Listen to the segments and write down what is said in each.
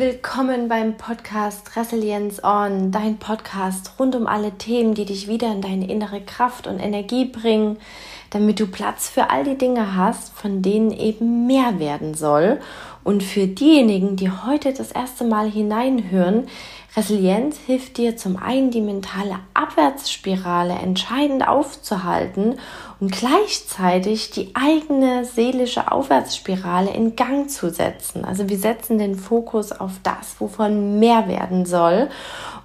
Willkommen beim Podcast Resilience On, dein Podcast rund um alle Themen, die dich wieder in deine innere Kraft und Energie bringen, damit du Platz für all die Dinge hast, von denen eben mehr werden soll. Und für diejenigen, die heute das erste Mal hineinhören, Resilienz hilft dir zum einen die mentale Abwärtsspirale entscheidend aufzuhalten und gleichzeitig die eigene seelische Aufwärtsspirale in Gang zu setzen. Also wir setzen den Fokus auf das, wovon mehr werden soll.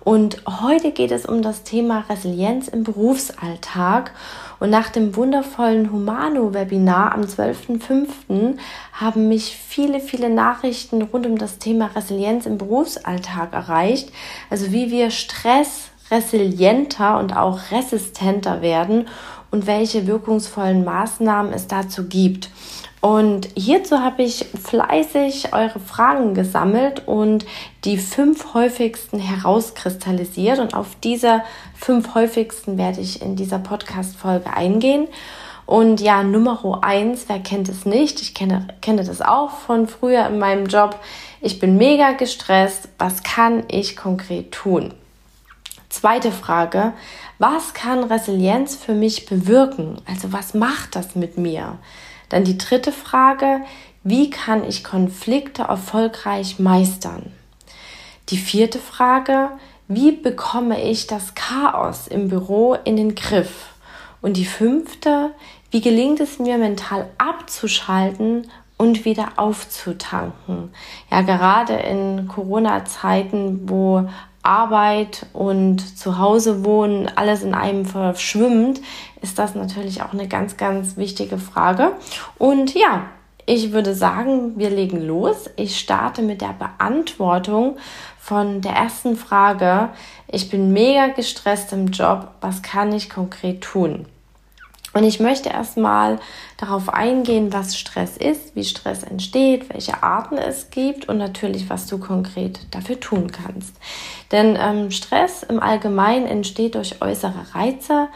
Und heute geht es um das Thema Resilienz im Berufsalltag. Und nach dem wundervollen Humano-Webinar am 12.05. haben mich viele, viele Nachrichten rund um das Thema Resilienz im Berufsalltag erreicht. Also wie wir Stress resilienter und auch resistenter werden und welche wirkungsvollen Maßnahmen es dazu gibt. Und hierzu habe ich fleißig eure Fragen gesammelt und die fünf häufigsten herauskristallisiert. Und auf diese fünf häufigsten werde ich in dieser Podcast-Folge eingehen. Und ja, Nummer eins, wer kennt es nicht? Ich kenne, kenne das auch von früher in meinem Job. Ich bin mega gestresst. Was kann ich konkret tun? Zweite Frage, was kann Resilienz für mich bewirken? Also was macht das mit mir? Dann die dritte Frage, wie kann ich Konflikte erfolgreich meistern? Die vierte Frage, wie bekomme ich das Chaos im Büro in den Griff? Und die fünfte, wie gelingt es mir mental abzuschalten und wieder aufzutanken? Ja, gerade in Corona-Zeiten, wo Arbeit und zu Hause wohnen alles in einem verschwimmt, ist das natürlich auch eine ganz, ganz wichtige Frage. Und ja, ich würde sagen, wir legen los. Ich starte mit der Beantwortung von der ersten Frage. Ich bin mega gestresst im Job. Was kann ich konkret tun? Und ich möchte erstmal darauf eingehen, was Stress ist, wie Stress entsteht, welche Arten es gibt und natürlich, was du konkret dafür tun kannst. Denn ähm, Stress im Allgemeinen entsteht durch äußere Reize,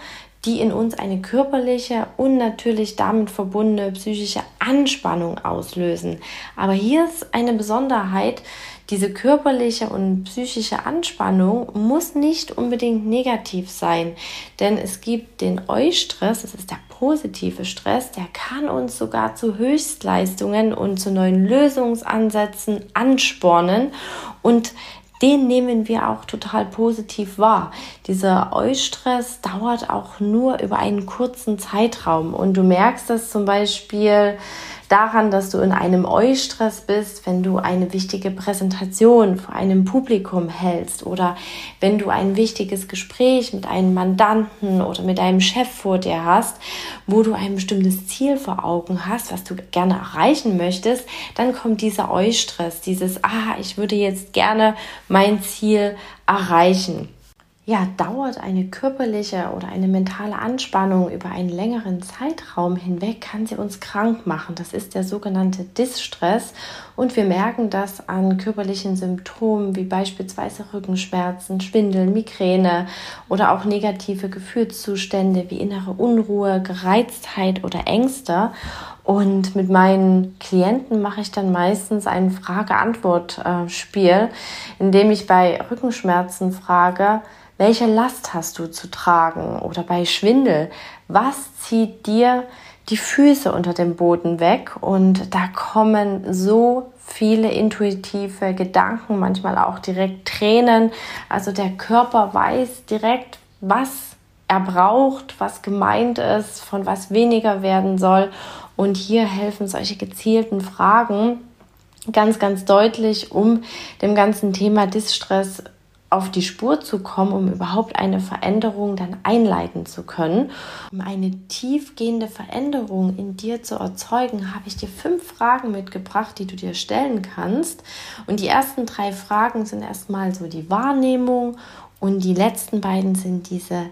die in uns eine körperliche und natürlich damit verbundene psychische Anspannung auslösen. Aber hier ist eine Besonderheit, diese körperliche und psychische Anspannung muss nicht unbedingt negativ sein, denn es gibt den Eustress, das ist der positive Stress, der kann uns sogar zu Höchstleistungen und zu neuen Lösungsansätzen anspornen und den nehmen wir auch total positiv wahr. Dieser Eustress dauert auch nur über einen kurzen Zeitraum und du merkst das zum Beispiel daran, dass du in einem Eustress bist, wenn du eine wichtige Präsentation vor einem Publikum hältst oder wenn du ein wichtiges Gespräch mit einem Mandanten oder mit einem Chef vor dir hast, wo du ein bestimmtes Ziel vor Augen hast, was du gerne erreichen möchtest, dann kommt dieser Eustress, dieses, ah, ich würde jetzt gerne mein Ziel erreichen ja, dauert eine körperliche oder eine mentale Anspannung über einen längeren Zeitraum hinweg, kann sie uns krank machen. Das ist der sogenannte Distress und wir merken das an körperlichen Symptomen wie beispielsweise Rückenschmerzen, Schwindel, Migräne oder auch negative Gefühlszustände wie innere Unruhe, Gereiztheit oder Ängste. Und mit meinen Klienten mache ich dann meistens ein Frage-Antwort-Spiel, in dem ich bei Rückenschmerzen frage, welche Last hast du zu tragen? Oder bei Schwindel, was zieht dir die Füße unter dem Boden weg? Und da kommen so viele intuitive Gedanken, manchmal auch direkt Tränen. Also der Körper weiß direkt, was er braucht, was gemeint ist, von was weniger werden soll. Und hier helfen solche gezielten Fragen ganz, ganz deutlich, um dem ganzen Thema Distress auf die Spur zu kommen, um überhaupt eine Veränderung dann einleiten zu können. Um eine tiefgehende Veränderung in dir zu erzeugen, habe ich dir fünf Fragen mitgebracht, die du dir stellen kannst. Und die ersten drei Fragen sind erstmal so die Wahrnehmung und die letzten beiden sind diese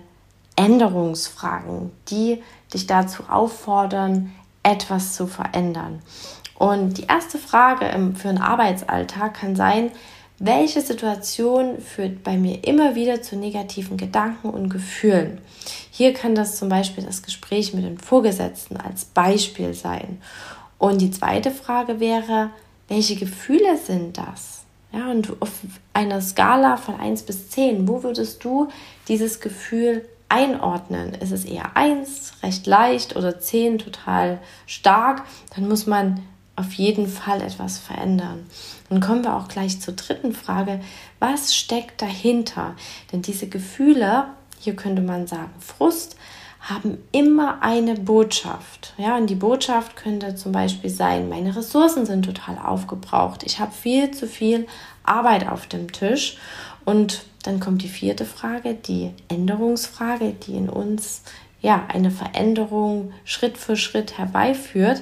Änderungsfragen, die dich dazu auffordern, etwas zu verändern. Und die erste Frage für einen Arbeitsalltag kann sein, welche Situation führt bei mir immer wieder zu negativen Gedanken und Gefühlen? Hier kann das zum Beispiel das Gespräch mit den Vorgesetzten als Beispiel sein. Und die zweite Frage wäre, welche Gefühle sind das? Ja, und auf einer Skala von 1 bis 10, wo würdest du dieses Gefühl einordnen? Ist es eher 1, recht leicht oder 10, total stark? Dann muss man auf jeden Fall etwas verändern. Dann kommen wir auch gleich zur dritten Frage. Was steckt dahinter? Denn diese Gefühle, hier könnte man sagen Frust, haben immer eine Botschaft. Ja, und die Botschaft könnte zum Beispiel sein, meine Ressourcen sind total aufgebraucht. Ich habe viel zu viel Arbeit auf dem Tisch. Und dann kommt die vierte Frage, die Änderungsfrage, die in uns ja eine Veränderung Schritt für Schritt herbeiführt.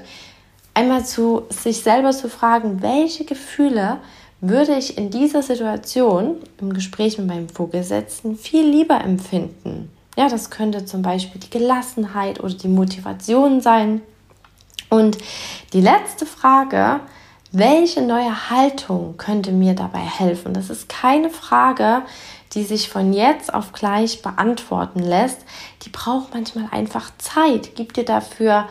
Einmal zu sich selber zu fragen, welche Gefühle würde ich in dieser Situation im Gespräch mit meinem Vorgesetzten viel lieber empfinden. Ja, das könnte zum Beispiel die Gelassenheit oder die Motivation sein. Und die letzte Frage, welche neue Haltung könnte mir dabei helfen? Das ist keine Frage, die sich von jetzt auf gleich beantworten lässt. Die braucht manchmal einfach Zeit. Gib dir dafür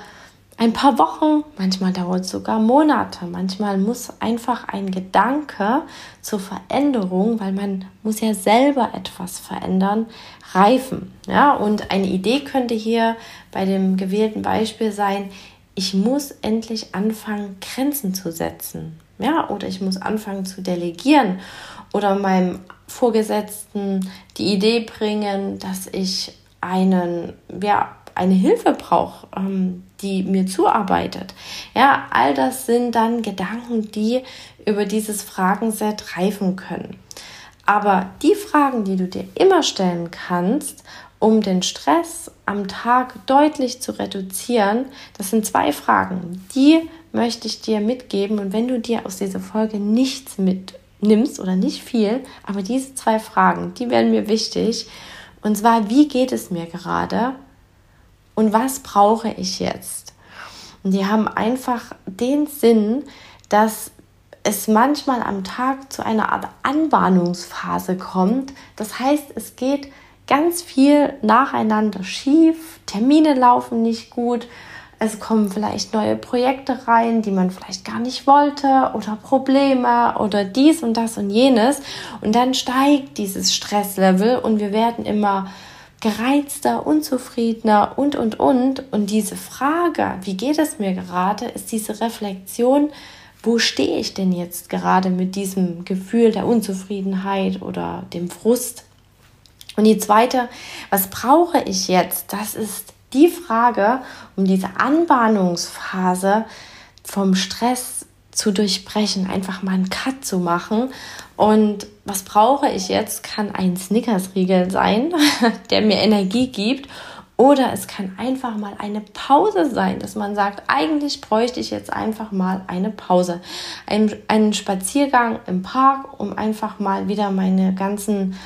ein paar Wochen, manchmal dauert es sogar Monate, manchmal muss einfach ein Gedanke zur Veränderung, weil man muss ja selber etwas verändern, reifen. Ja, und eine Idee könnte hier bei dem gewählten Beispiel sein, ich muss endlich anfangen, Grenzen zu setzen. Ja, oder ich muss anfangen zu delegieren oder meinem Vorgesetzten die Idee bringen, dass ich einen, ja, eine Hilfe brauche, ähm, die mir zuarbeitet. Ja, all das sind dann Gedanken, die über dieses Fragenset reifen können. Aber die Fragen, die du dir immer stellen kannst, um den Stress am Tag deutlich zu reduzieren, das sind zwei Fragen. Die möchte ich dir mitgeben und wenn du dir aus dieser Folge nichts mitnimmst oder nicht viel, aber diese zwei Fragen, die werden mir wichtig. Und zwar, wie geht es mir gerade und was brauche ich jetzt? Und die haben einfach den Sinn, dass es manchmal am Tag zu einer Art Anbahnungsphase kommt. Das heißt, es geht ganz viel nacheinander schief, Termine laufen nicht gut, es kommen vielleicht neue Projekte rein, die man vielleicht gar nicht wollte oder Probleme oder dies und das und jenes. Und dann steigt dieses Stresslevel und wir werden immer gereizter, unzufriedener und, und, und. Und diese Frage, wie geht es mir gerade, ist diese Reflexion, wo stehe ich denn jetzt gerade mit diesem Gefühl der Unzufriedenheit oder dem Frust? Und die zweite, was brauche ich jetzt? Das ist die Frage, um diese Anbahnungsphase vom Stress zu durchbrechen, einfach mal einen Cut zu machen. Und was brauche ich jetzt? Kann ein Snickers-Riegel sein, der mir Energie gibt. Oder es kann einfach mal eine Pause sein, dass man sagt, eigentlich bräuchte ich jetzt einfach mal eine Pause. Ein, einen Spaziergang im Park, um einfach mal wieder meine ganzen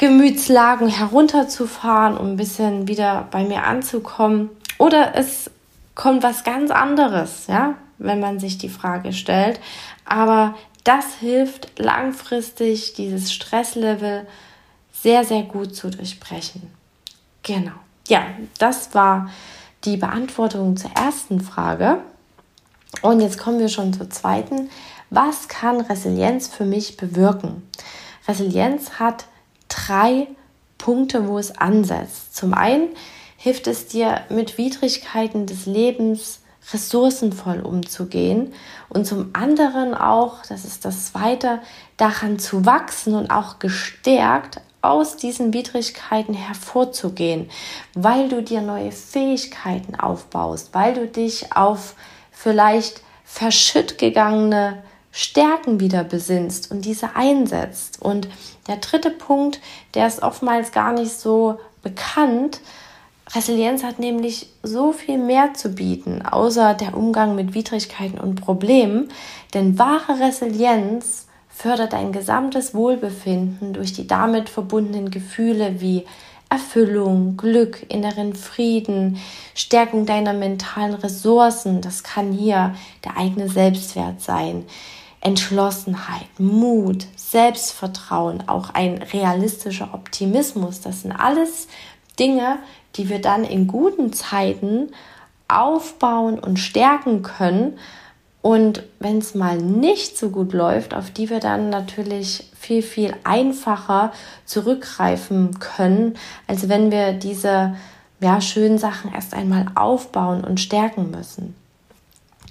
Gemütslagen herunterzufahren, um ein bisschen wieder bei mir anzukommen. Oder es kommt was ganz anderes, ja, wenn man sich die Frage stellt. Aber das hilft langfristig, dieses Stresslevel sehr, sehr gut zu durchbrechen. Genau. Ja, das war die Beantwortung zur ersten Frage. Und jetzt kommen wir schon zur zweiten. Was kann Resilienz für mich bewirken? Resilienz hat drei Punkte, wo es ansetzt. Zum einen hilft es dir, mit Widrigkeiten des Lebens ressourcenvoll umzugehen und zum anderen auch, das ist das Zweite, daran zu wachsen und auch gestärkt aus diesen Widrigkeiten hervorzugehen, weil du dir neue Fähigkeiten aufbaust, weil du dich auf vielleicht verschütt gegangene Stärken wieder besinnst und diese einsetzt. Und der dritte Punkt, der ist oftmals gar nicht so bekannt, Resilienz hat nämlich so viel mehr zu bieten, außer der Umgang mit Widrigkeiten und Problemen. Denn wahre Resilienz fördert dein gesamtes Wohlbefinden durch die damit verbundenen Gefühle wie Erfüllung, Glück, inneren Frieden, Stärkung deiner mentalen Ressourcen. Das kann hier der eigene Selbstwert sein. Entschlossenheit, Mut, Selbstvertrauen, auch ein realistischer Optimismus. Das sind alles Dinge, die wir dann in guten Zeiten aufbauen und stärken können und wenn es mal nicht so gut läuft, auf die wir dann natürlich viel, viel einfacher zurückgreifen können, als wenn wir diese ja, schönen Sachen erst einmal aufbauen und stärken müssen.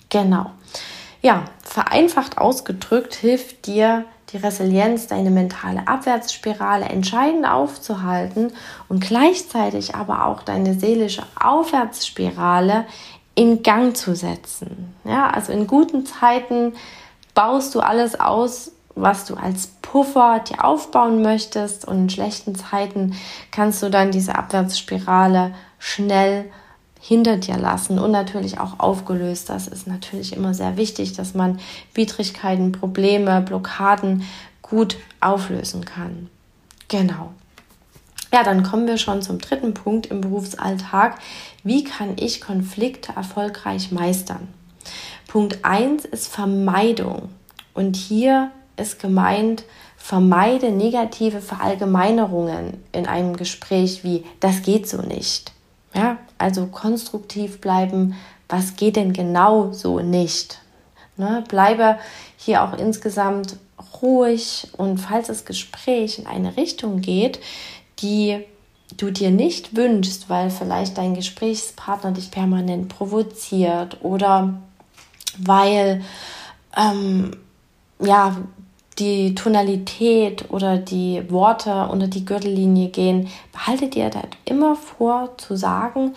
Genau. Ja, vereinfacht ausgedrückt hilft dir die Resilienz, deine mentale Abwärtsspirale entscheidend aufzuhalten und gleichzeitig aber auch deine seelische Aufwärtsspirale in Gang zu setzen. Ja, also in guten Zeiten baust du alles aus, was du als Puffer dir aufbauen möchtest und in schlechten Zeiten kannst du dann diese Abwärtsspirale schnell hinter dir lassen und natürlich auch aufgelöst. Das ist natürlich immer sehr wichtig, dass man Widrigkeiten, Probleme, Blockaden gut auflösen kann. Genau. Ja, dann kommen wir schon zum dritten Punkt im Berufsalltag. Wie kann ich Konflikte erfolgreich meistern? Punkt 1 ist Vermeidung. Und hier ist gemeint, vermeide negative Verallgemeinerungen in einem Gespräch wie das geht so nicht. Ja, also konstruktiv bleiben, was geht denn genau so nicht? Ne, bleibe hier auch insgesamt ruhig und falls das Gespräch in eine Richtung geht, die du dir nicht wünschst, weil vielleicht dein Gesprächspartner dich permanent provoziert oder weil ähm, ja Tonalität oder die Worte unter die Gürtellinie gehen, behalte dir das immer vor zu sagen,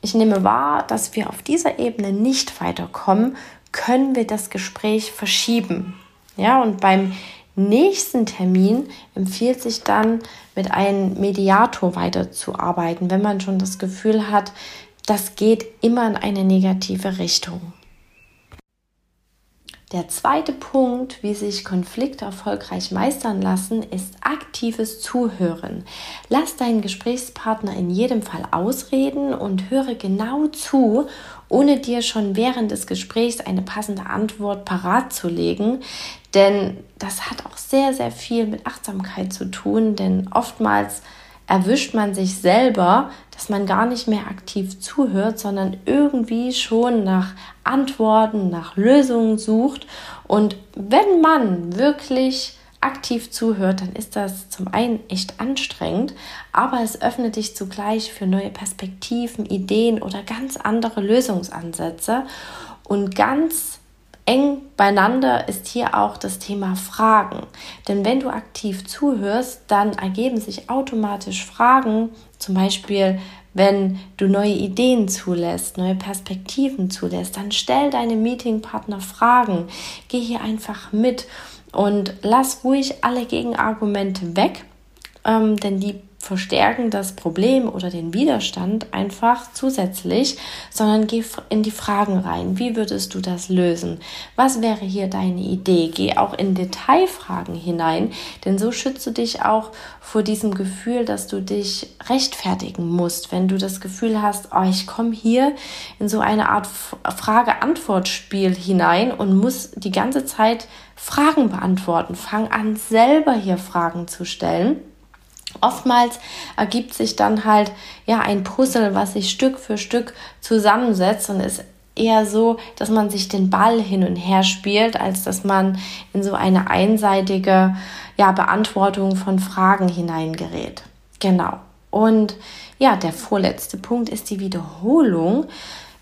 ich nehme wahr, dass wir auf dieser Ebene nicht weiterkommen, können wir das Gespräch verschieben. Ja, und beim nächsten Termin empfiehlt sich dann, mit einem Mediator weiterzuarbeiten, wenn man schon das Gefühl hat, das geht immer in eine negative Richtung. Der zweite Punkt, wie sich Konflikte erfolgreich meistern lassen, ist aktives Zuhören. Lass deinen Gesprächspartner in jedem Fall ausreden und höre genau zu, ohne dir schon während des Gesprächs eine passende Antwort parat zu legen. Denn das hat auch sehr, sehr viel mit Achtsamkeit zu tun, denn oftmals erwischt man sich selber, dass man gar nicht mehr aktiv zuhört, sondern irgendwie schon nach Antworten, nach Lösungen sucht. Und wenn man wirklich aktiv zuhört, dann ist das zum einen echt anstrengend, aber es öffnet dich zugleich für neue Perspektiven, Ideen oder ganz andere Lösungsansätze. Und ganz eng beieinander ist hier auch das Thema Fragen. Denn wenn du aktiv zuhörst, dann ergeben sich automatisch Fragen, zum Beispiel wenn du neue Ideen zulässt, neue Perspektiven zulässt, dann stell deine Meetingpartner Fragen. Geh hier einfach mit und lass ruhig alle Gegenargumente weg, ähm, denn die verstärken das Problem oder den Widerstand einfach zusätzlich, sondern geh in die Fragen rein. Wie würdest du das lösen? Was wäre hier deine Idee? Geh auch in Detailfragen hinein, denn so schützt du dich auch vor diesem Gefühl, dass du dich rechtfertigen musst, wenn du das Gefühl hast, oh, ich komme hier in so eine Art Frage-Antwort-Spiel hinein und muss die ganze Zeit Fragen beantworten. Fang an, selber hier Fragen zu stellen Oftmals ergibt sich dann halt ja ein Puzzle, was sich Stück für Stück zusammensetzt und ist eher so, dass man sich den Ball hin und her spielt, als dass man in so eine einseitige ja, Beantwortung von Fragen hineingerät. Genau. Und ja, der vorletzte Punkt ist die Wiederholung.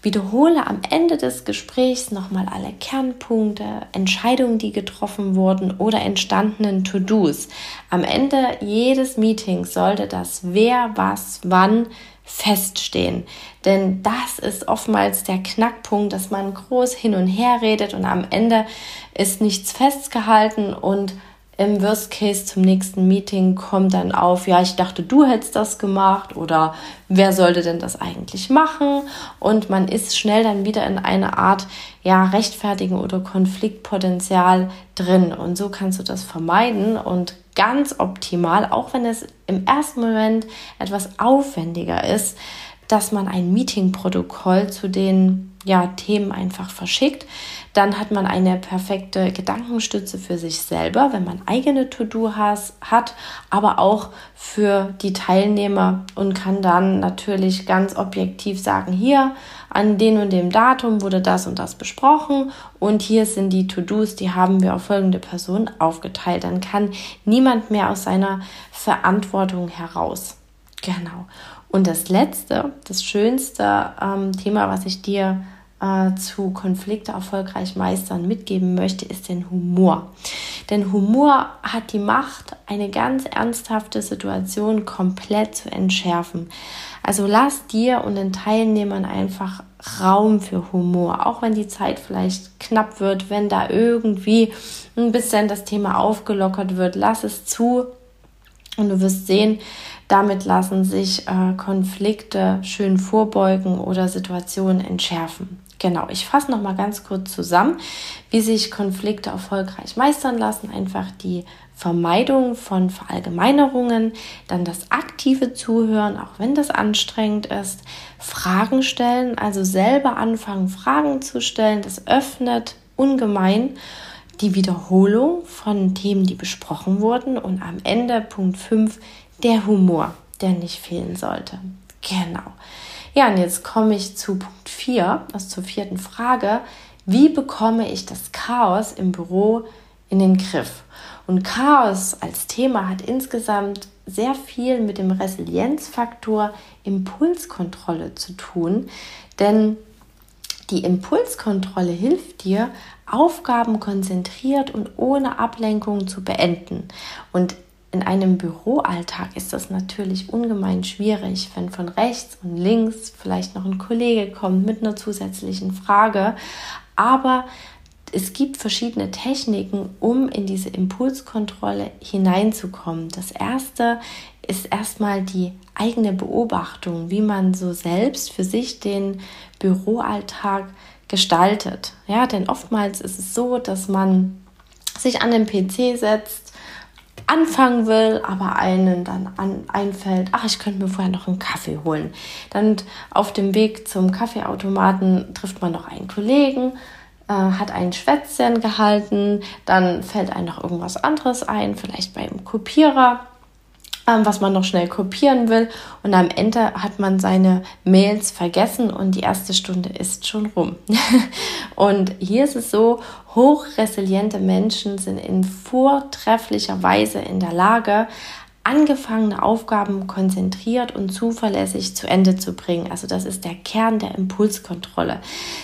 Wiederhole am Ende des Gesprächs nochmal alle Kernpunkte, Entscheidungen, die getroffen wurden oder entstandenen To-Dos. Am Ende jedes Meetings sollte das Wer, was, wann feststehen. Denn das ist oftmals der Knackpunkt, dass man groß hin und her redet und am Ende ist nichts festgehalten und im Worst Case zum nächsten Meeting kommt dann auf, ja, ich dachte, du hättest das gemacht oder wer sollte denn das eigentlich machen? Und man ist schnell dann wieder in eine Art, ja, Rechtfertigen oder Konfliktpotenzial drin. Und so kannst du das vermeiden und ganz optimal, auch wenn es im ersten Moment etwas aufwendiger ist, dass man ein Meetingprotokoll zu den ja, Themen einfach verschickt. Dann hat man eine perfekte Gedankenstütze für sich selber, wenn man eigene To-Do hat, aber auch für die Teilnehmer und kann dann natürlich ganz objektiv sagen, hier an dem und dem Datum wurde das und das besprochen und hier sind die To-Dos, die haben wir auf folgende Person aufgeteilt. Dann kann niemand mehr aus seiner Verantwortung heraus. Genau. Und das letzte, das schönste ähm, Thema, was ich dir äh, zu Konflikte erfolgreich meistern mitgeben möchte, ist den Humor. Denn Humor hat die Macht, eine ganz ernsthafte Situation komplett zu entschärfen. Also lass dir und den Teilnehmern einfach Raum für Humor, auch wenn die Zeit vielleicht knapp wird, wenn da irgendwie ein bisschen das Thema aufgelockert wird, lass es zu und du wirst sehen, damit lassen sich äh, Konflikte schön vorbeugen oder Situationen entschärfen. Genau, ich fasse noch mal ganz kurz zusammen, wie sich Konflikte erfolgreich meistern lassen. Einfach die Vermeidung von Verallgemeinerungen, dann das aktive Zuhören, auch wenn das anstrengend ist, Fragen stellen, also selber anfangen, Fragen zu stellen, das öffnet ungemein die Wiederholung von Themen, die besprochen wurden und am Ende Punkt 5 der Humor, der nicht fehlen sollte. Genau. Ja, und jetzt komme ich zu Punkt 4, also zur vierten Frage. Wie bekomme ich das Chaos im Büro in den Griff? Und Chaos als Thema hat insgesamt sehr viel mit dem Resilienzfaktor Impulskontrolle zu tun, denn die Impulskontrolle hilft dir, Aufgaben konzentriert und ohne Ablenkung zu beenden. Und in einem Büroalltag ist das natürlich ungemein schwierig, wenn von rechts und links vielleicht noch ein Kollege kommt mit einer zusätzlichen Frage. Aber es gibt verschiedene Techniken, um in diese Impulskontrolle hineinzukommen. Das erste ist erstmal die eigene Beobachtung, wie man so selbst für sich den Büroalltag gestaltet. Ja, denn oftmals ist es so, dass man sich an den PC setzt, anfangen will, aber einen dann an, einfällt, ach, ich könnte mir vorher noch einen Kaffee holen. Dann auf dem Weg zum Kaffeeautomaten trifft man noch einen Kollegen, äh, hat ein Schwätzchen gehalten, dann fällt einem noch irgendwas anderes ein, vielleicht beim Kopierer was man noch schnell kopieren will. Und am Ende hat man seine Mails vergessen und die erste Stunde ist schon rum. und hier ist es so, hochresiliente Menschen sind in vortrefflicher Weise in der Lage, angefangene Aufgaben konzentriert und zuverlässig zu Ende zu bringen. Also das ist der Kern der Impulskontrolle.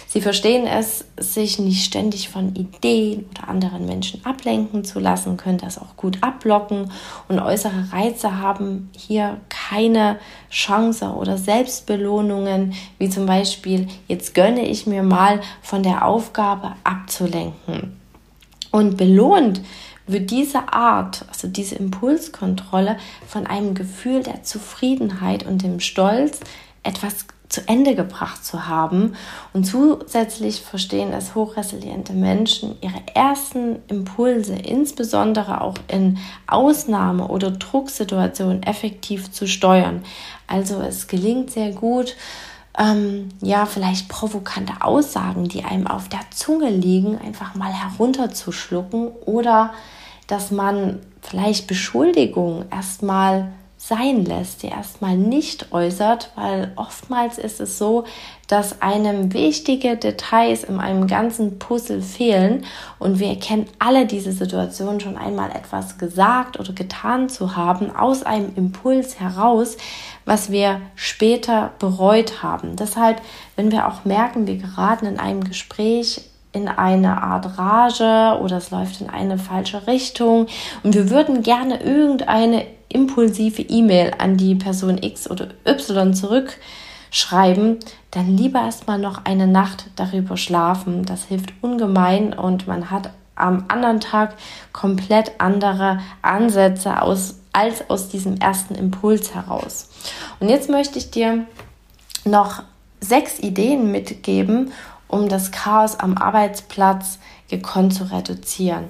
Sie verstehen es, sich nicht ständig von Ideen oder anderen Menschen ablenken zu lassen, können das auch gut abblocken und äußere Reize haben hier keine Chance oder Selbstbelohnungen, wie zum Beispiel, jetzt gönne ich mir mal von der Aufgabe abzulenken. Und belohnt wird diese Art, also diese Impulskontrolle von einem Gefühl der Zufriedenheit und dem Stolz, etwas zu Ende gebracht zu haben. Und zusätzlich verstehen es hochresiliente Menschen, ihre ersten Impulse, insbesondere auch in Ausnahme- oder Drucksituationen, effektiv zu steuern. Also es gelingt sehr gut, ähm, ja, vielleicht provokante Aussagen, die einem auf der Zunge liegen, einfach mal herunterzuschlucken oder dass man vielleicht Beschuldigungen erstmal sein lässt, die erstmal nicht äußert, weil oftmals ist es so, dass einem wichtige Details in einem ganzen Puzzle fehlen und wir kennen alle diese Situation schon einmal etwas gesagt oder getan zu haben aus einem Impuls heraus, was wir später bereut haben. Deshalb, wenn wir auch merken, wir geraten in einem Gespräch in eine Art Rage oder es läuft in eine falsche Richtung und wir würden gerne irgendeine impulsive E-Mail an die Person X oder Y zurückschreiben, dann lieber erstmal noch eine Nacht darüber schlafen. Das hilft ungemein und man hat am anderen Tag komplett andere Ansätze aus, als aus diesem ersten Impuls heraus. Und jetzt möchte ich dir noch sechs Ideen mitgeben, um das Chaos am Arbeitsplatz gekonnt zu reduzieren.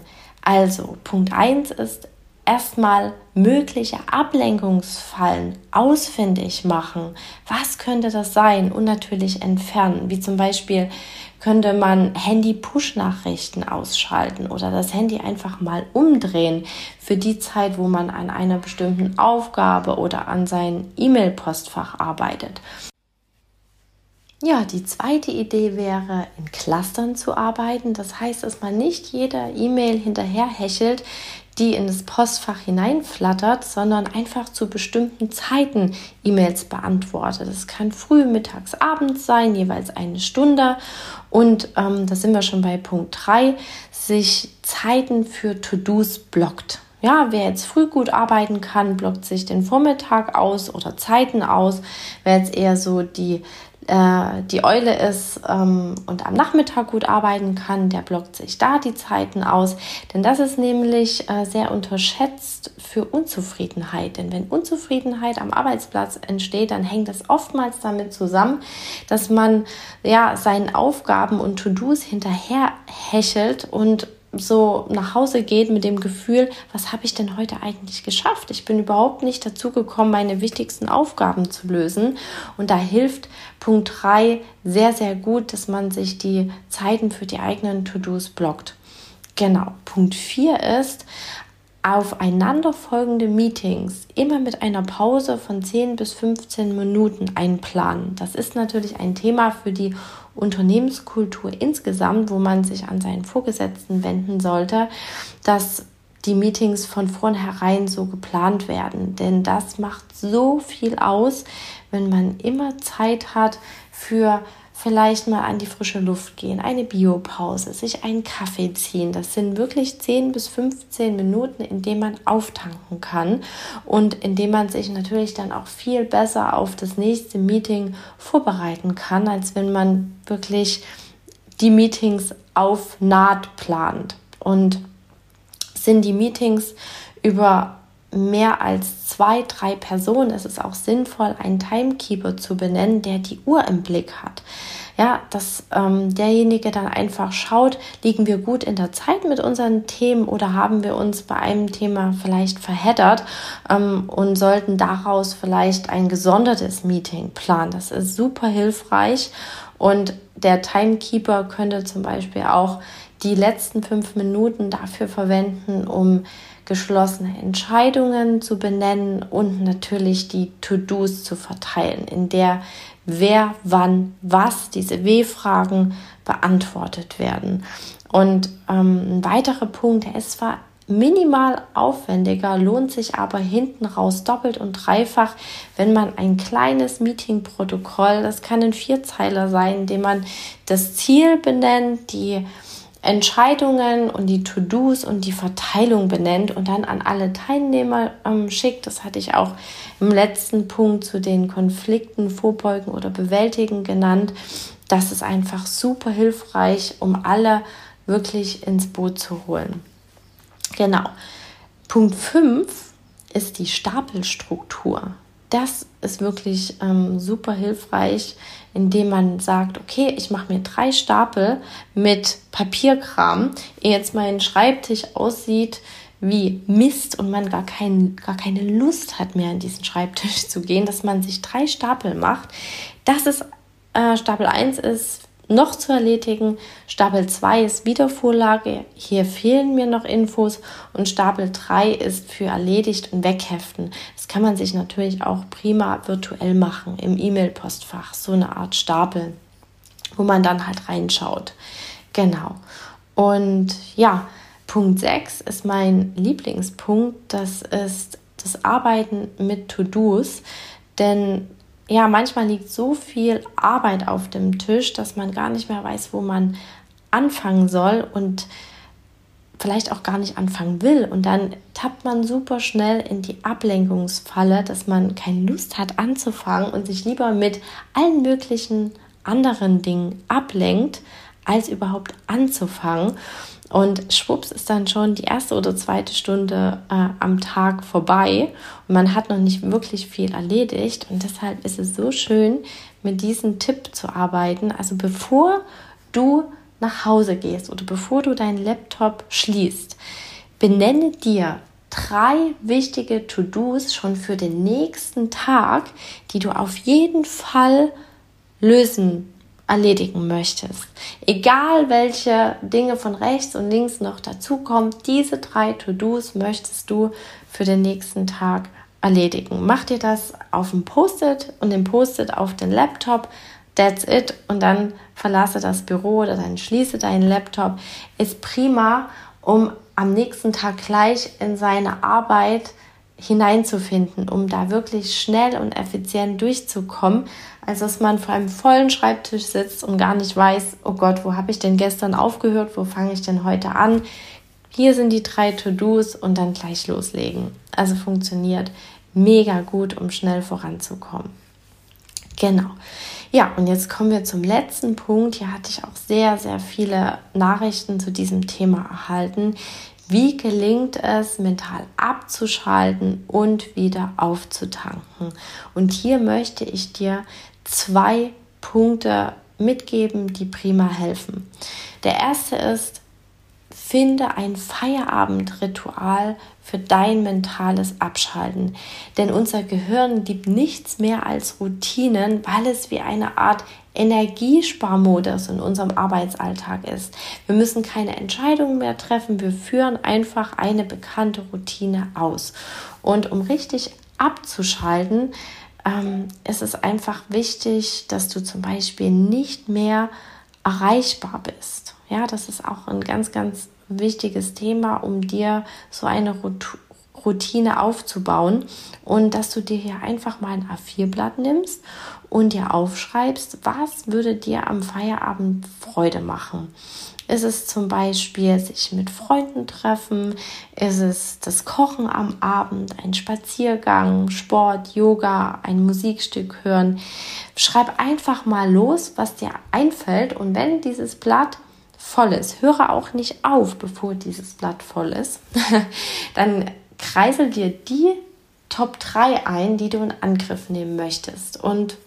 Also, Punkt 1 ist erstmal mögliche Ablenkungsfallen ausfindig machen. Was könnte das sein? Und natürlich entfernen. Wie zum Beispiel könnte man Handy-Push-Nachrichten ausschalten oder das Handy einfach mal umdrehen für die Zeit, wo man an einer bestimmten Aufgabe oder an sein E-Mail-Postfach arbeitet. Ja, die zweite Idee wäre, in Clustern zu arbeiten. Das heißt, dass man nicht jeder E-Mail hinterher hechelt, die in das Postfach hineinflattert, sondern einfach zu bestimmten Zeiten E-Mails beantwortet. Das kann früh, mittags, abends sein, jeweils eine Stunde. Und ähm, da sind wir schon bei Punkt 3, sich Zeiten für To-Dos blockt. Ja, wer jetzt früh gut arbeiten kann, blockt sich den Vormittag aus oder Zeiten aus. Wer jetzt eher so die äh, die Eule ist ähm, und am Nachmittag gut arbeiten kann, der blockt sich da die Zeiten aus. Denn das ist nämlich äh, sehr unterschätzt für Unzufriedenheit. Denn wenn Unzufriedenheit am Arbeitsplatz entsteht, dann hängt das oftmals damit zusammen, dass man ja seinen Aufgaben und To-Dos hinterher hechelt und so nach Hause geht mit dem Gefühl, was habe ich denn heute eigentlich geschafft? Ich bin überhaupt nicht dazu gekommen, meine wichtigsten Aufgaben zu lösen. Und da hilft Punkt 3 sehr, sehr gut, dass man sich die Zeiten für die eigenen To-Dos blockt. Genau. Punkt 4 ist, aufeinanderfolgende Meetings immer mit einer Pause von 10 bis 15 Minuten einplanen. Das ist natürlich ein Thema für die Unternehmenskultur insgesamt, wo man sich an seinen Vorgesetzten wenden sollte, dass die Meetings von vornherein so geplant werden. Denn das macht so viel aus, wenn man immer Zeit hat für vielleicht mal an die frische Luft gehen, eine Biopause, sich einen Kaffee ziehen. Das sind wirklich 10 bis 15 Minuten, in denen man auftanken kann und in dem man sich natürlich dann auch viel besser auf das nächste Meeting vorbereiten kann, als wenn man wirklich die Meetings auf Naht plant. Und sind die Meetings über mehr als zwei, drei Personen ist es auch sinnvoll, einen Timekeeper zu benennen, der die Uhr im Blick hat. Ja, dass ähm, derjenige dann einfach schaut, liegen wir gut in der Zeit mit unseren Themen oder haben wir uns bei einem Thema vielleicht verheddert ähm, und sollten daraus vielleicht ein gesondertes Meeting planen. Das ist super hilfreich und der Timekeeper könnte zum Beispiel auch die letzten fünf Minuten dafür verwenden, um geschlossene Entscheidungen zu benennen und natürlich die To-Dos zu verteilen, in der wer, wann, was, diese W-Fragen beantwortet werden. Und ähm, ein weiterer Punkt, der ist zwar minimal aufwendiger, lohnt sich aber hinten raus doppelt und dreifach, wenn man ein kleines Meeting-Protokoll, das kann ein Vierzeiler sein, in dem man das Ziel benennt, die Entscheidungen und die To-Dos und die Verteilung benennt und dann an alle Teilnehmer ähm, schickt. Das hatte ich auch im letzten Punkt zu den Konflikten vorbeugen oder bewältigen genannt. Das ist einfach super hilfreich, um alle wirklich ins Boot zu holen. Genau. Punkt 5 ist die Stapelstruktur. Das ist wirklich ähm, super hilfreich, indem man sagt, okay, ich mache mir drei Stapel mit Papierkram, ehe jetzt mein Schreibtisch aussieht wie Mist und man gar, kein, gar keine Lust hat mehr an diesen Schreibtisch zu gehen, dass man sich drei Stapel macht. Das ist äh, Stapel 1 ist noch zu erledigen. Stapel 2 ist Wiedervorlage. Hier fehlen mir noch Infos. Und Stapel 3 ist für erledigt und wegheften. Kann man sich natürlich auch prima virtuell machen im E-Mail-Postfach. So eine Art Stapel, wo man dann halt reinschaut. Genau. Und ja, Punkt 6 ist mein Lieblingspunkt. Das ist das Arbeiten mit To-Dos. Denn ja, manchmal liegt so viel Arbeit auf dem Tisch, dass man gar nicht mehr weiß, wo man anfangen soll und vielleicht auch gar nicht anfangen will. Und dann tappt man super schnell in die Ablenkungsfalle, dass man keine Lust hat anzufangen und sich lieber mit allen möglichen anderen Dingen ablenkt, als überhaupt anzufangen. Und schwupps ist dann schon die erste oder zweite Stunde äh, am Tag vorbei und man hat noch nicht wirklich viel erledigt. Und deshalb ist es so schön, mit diesem Tipp zu arbeiten. Also bevor du nach Hause gehst oder bevor du deinen Laptop schließt, benenne dir drei wichtige To-Dos schon für den nächsten Tag, die du auf jeden Fall lösen, erledigen möchtest. Egal welche Dinge von rechts und links noch dazukommen, diese drei To-Dos möchtest du für den nächsten Tag erledigen. Mach dir das auf dem Post-it und den Post-it auf den Laptop. That's it. Und dann verlasse das Büro oder dann schließe deinen Laptop. Ist prima, um am nächsten Tag gleich in seine Arbeit hineinzufinden, um da wirklich schnell und effizient durchzukommen, als dass man vor einem vollen Schreibtisch sitzt und gar nicht weiß, oh Gott, wo habe ich denn gestern aufgehört, wo fange ich denn heute an? Hier sind die drei To-Dos und dann gleich loslegen. Also funktioniert mega gut, um schnell voranzukommen. Genau. Ja, und jetzt kommen wir zum letzten Punkt. Hier hatte ich auch sehr, sehr viele Nachrichten zu diesem Thema erhalten. Wie gelingt es, mental abzuschalten und wieder aufzutanken? Und hier möchte ich dir zwei Punkte mitgeben, die prima helfen. Der erste ist, Finde ein Feierabendritual für dein mentales Abschalten. Denn unser Gehirn liebt nichts mehr als Routinen, weil es wie eine Art Energiesparmodus in unserem Arbeitsalltag ist. Wir müssen keine Entscheidungen mehr treffen, wir führen einfach eine bekannte Routine aus. Und um richtig abzuschalten, ähm, ist es einfach wichtig, dass du zum Beispiel nicht mehr erreichbar bist. Ja, das ist auch ein ganz, ganz wichtiges Thema, um dir so eine Routine aufzubauen und dass du dir hier einfach mal ein A4-Blatt nimmst und dir aufschreibst, was würde dir am Feierabend Freude machen. Ist es zum Beispiel sich mit Freunden treffen? Ist es das Kochen am Abend, ein Spaziergang, Sport, Yoga, ein Musikstück hören? Schreib einfach mal los, was dir einfällt und wenn dieses Blatt voll ist, höre auch nicht auf, bevor dieses Blatt voll ist, dann kreisel dir die Top 3 ein, die du in Angriff nehmen möchtest. Und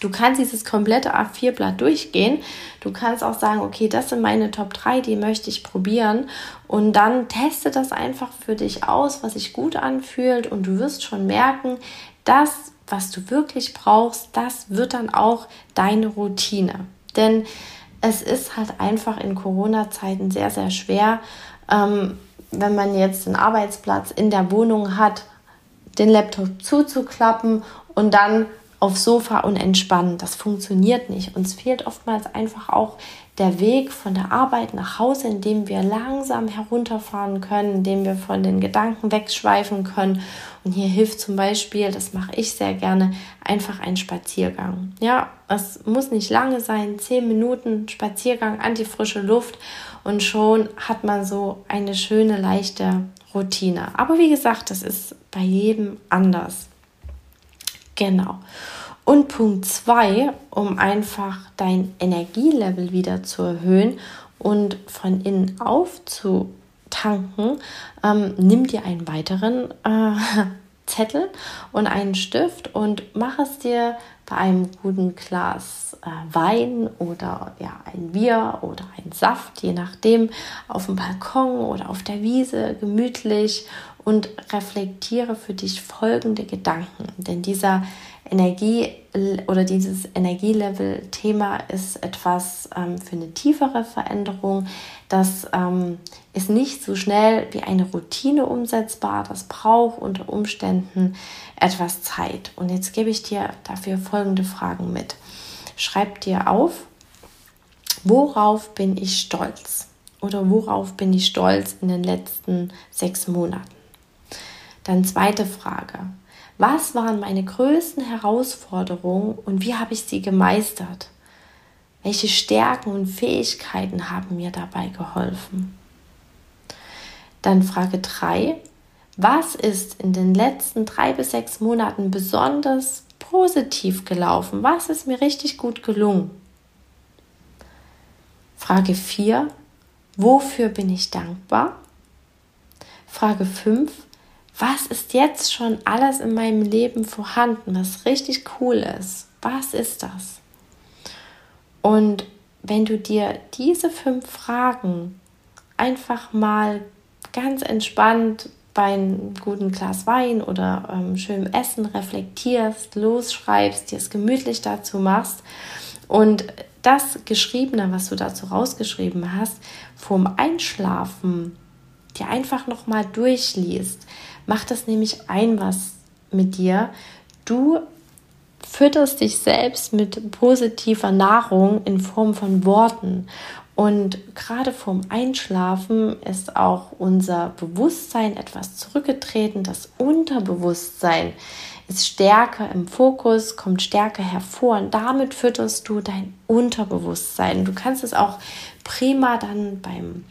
du kannst dieses komplette A4-Blatt durchgehen. Du kannst auch sagen, okay, das sind meine Top 3, die möchte ich probieren. Und dann teste das einfach für dich aus, was sich gut anfühlt. Und du wirst schon merken, das, was du wirklich brauchst, das wird dann auch deine Routine. Denn es ist halt einfach in Corona-Zeiten sehr, sehr schwer, ähm, wenn man jetzt einen Arbeitsplatz in der Wohnung hat, den Laptop zuzuklappen und dann aufs Sofa und entspannen. Das funktioniert nicht. Uns fehlt oftmals einfach auch der Weg von der Arbeit nach Hause, in dem wir langsam herunterfahren können, in dem wir von den Gedanken wegschweifen können. Und hier hilft zum Beispiel, das mache ich sehr gerne, einfach ein Spaziergang. Ja, es muss nicht lange sein, zehn Minuten Spaziergang an die frische Luft und schon hat man so eine schöne, leichte Routine. Aber wie gesagt, das ist bei jedem anders. Genau. Und Punkt zwei, um einfach dein Energielevel wieder zu erhöhen und von innen aufzutanken, ähm, nimm dir einen weiteren äh, Zettel und einen Stift und mach es dir bei einem guten Glas äh, Wein oder ja, ein Bier oder ein Saft, je nachdem, auf dem Balkon oder auf der Wiese gemütlich und reflektiere für dich folgende Gedanken. Denn dieser Energie oder dieses Energielevel-Thema ist etwas ähm, für eine tiefere Veränderung. Das ähm, ist nicht so schnell wie eine Routine umsetzbar. Das braucht unter Umständen etwas Zeit. Und jetzt gebe ich dir dafür folgende Fragen mit. Schreib dir auf, worauf bin ich stolz? Oder worauf bin ich stolz in den letzten sechs Monaten? Dann zweite Frage was waren meine größten Herausforderungen und wie habe ich sie gemeistert? Welche Stärken und Fähigkeiten haben mir dabei geholfen? Dann Frage 3. Was ist in den letzten drei bis sechs Monaten besonders positiv gelaufen? Was ist mir richtig gut gelungen? Frage 4. Wofür bin ich dankbar? Frage 5 was ist jetzt schon alles in meinem Leben vorhanden, was richtig cool ist? Was ist das? Und wenn du dir diese fünf Fragen einfach mal ganz entspannt bei einem guten Glas Wein oder ähm, schönem Essen reflektierst, losschreibst, dir es gemütlich dazu machst und das Geschriebene, was du dazu rausgeschrieben hast, vorm Einschlafen dir einfach nochmal durchliest, macht das nämlich ein was mit dir. Du fütterst dich selbst mit positiver Nahrung in Form von Worten. Und gerade vorm Einschlafen ist auch unser Bewusstsein etwas zurückgetreten, das Unterbewusstsein ist stärker im Fokus, kommt stärker hervor und damit fütterst du dein Unterbewusstsein. Du kannst es auch prima dann beim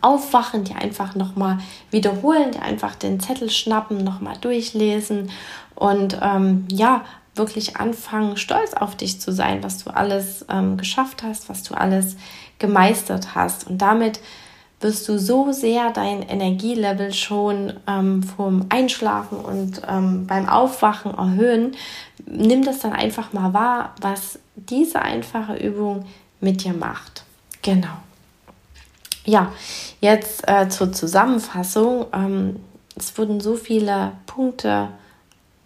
Aufwachen, dir einfach nochmal wiederholen, dir einfach den Zettel schnappen, nochmal durchlesen und ähm, ja, wirklich anfangen, stolz auf dich zu sein, was du alles ähm, geschafft hast, was du alles gemeistert hast. Und damit wirst du so sehr dein Energielevel schon ähm, vom Einschlafen und ähm, beim Aufwachen erhöhen. Nimm das dann einfach mal wahr, was diese einfache Übung mit dir macht. Genau. Ja, jetzt äh, zur Zusammenfassung. Ähm, es wurden so viele Punkte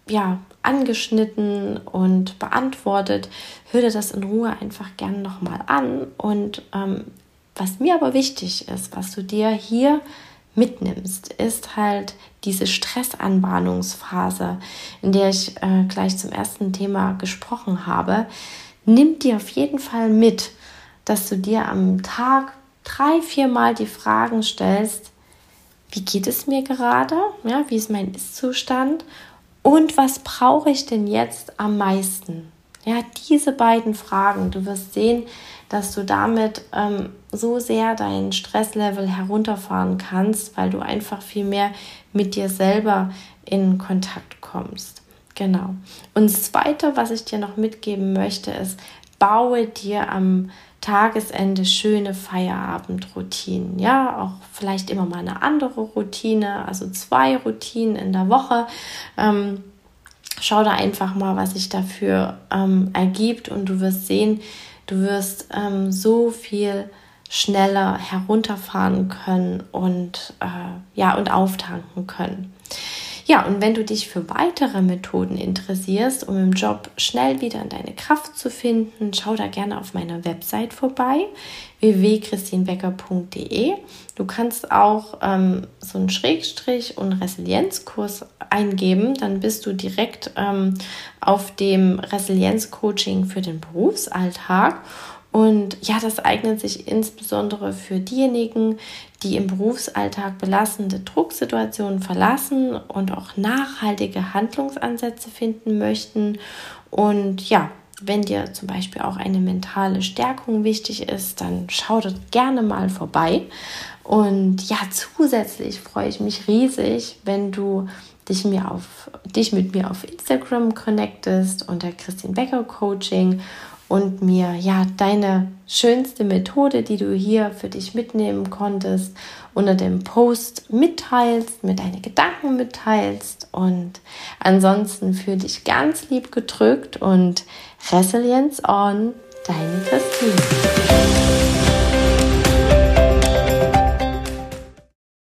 ja, angeschnitten und beantwortet. Hör dir das in Ruhe einfach gern nochmal an. Und ähm, was mir aber wichtig ist, was du dir hier mitnimmst, ist halt diese Stressanbahnungsphase, in der ich äh, gleich zum ersten Thema gesprochen habe. Nimm dir auf jeden Fall mit, dass du dir am Tag drei, vier Mal die Fragen stellst, wie geht es mir gerade? Ja, wie ist mein Ist-Zustand? Und was brauche ich denn jetzt am meisten? Ja, diese beiden Fragen. Du wirst sehen, dass du damit ähm, so sehr dein Stresslevel herunterfahren kannst, weil du einfach viel mehr mit dir selber in Kontakt kommst. Genau. Und das Zweite, was ich dir noch mitgeben möchte, ist, baue dir am Tagesende schöne Feierabendroutinen. Ja, auch vielleicht immer mal eine andere Routine, also zwei Routinen in der Woche. Ähm, schau da einfach mal, was sich dafür ähm, ergibt und du wirst sehen, du wirst ähm, so viel schneller herunterfahren können und äh, ja und auftanken können. Ja, und wenn du dich für weitere Methoden interessierst, um im Job schnell wieder in deine Kraft zu finden, schau da gerne auf meiner Website vorbei, www.christinbecker.de. Du kannst auch ähm, so einen Schrägstrich und Resilienzkurs eingeben, dann bist du direkt ähm, auf dem Resilienzcoaching für den Berufsalltag. Und ja, das eignet sich insbesondere für diejenigen, die im Berufsalltag belastende Drucksituationen verlassen und auch nachhaltige Handlungsansätze finden möchten. Und ja, wenn dir zum Beispiel auch eine mentale Stärkung wichtig ist, dann schau dort gerne mal vorbei. Und ja, zusätzlich freue ich mich riesig, wenn du dich, mir auf, dich mit mir auf Instagram connectest unter Christine Becker Coaching und mir ja deine schönste Methode, die du hier für dich mitnehmen konntest, unter dem Post mitteilst, mir deine Gedanken mitteilst und ansonsten für dich ganz lieb gedrückt und Resilience on, deine Christine.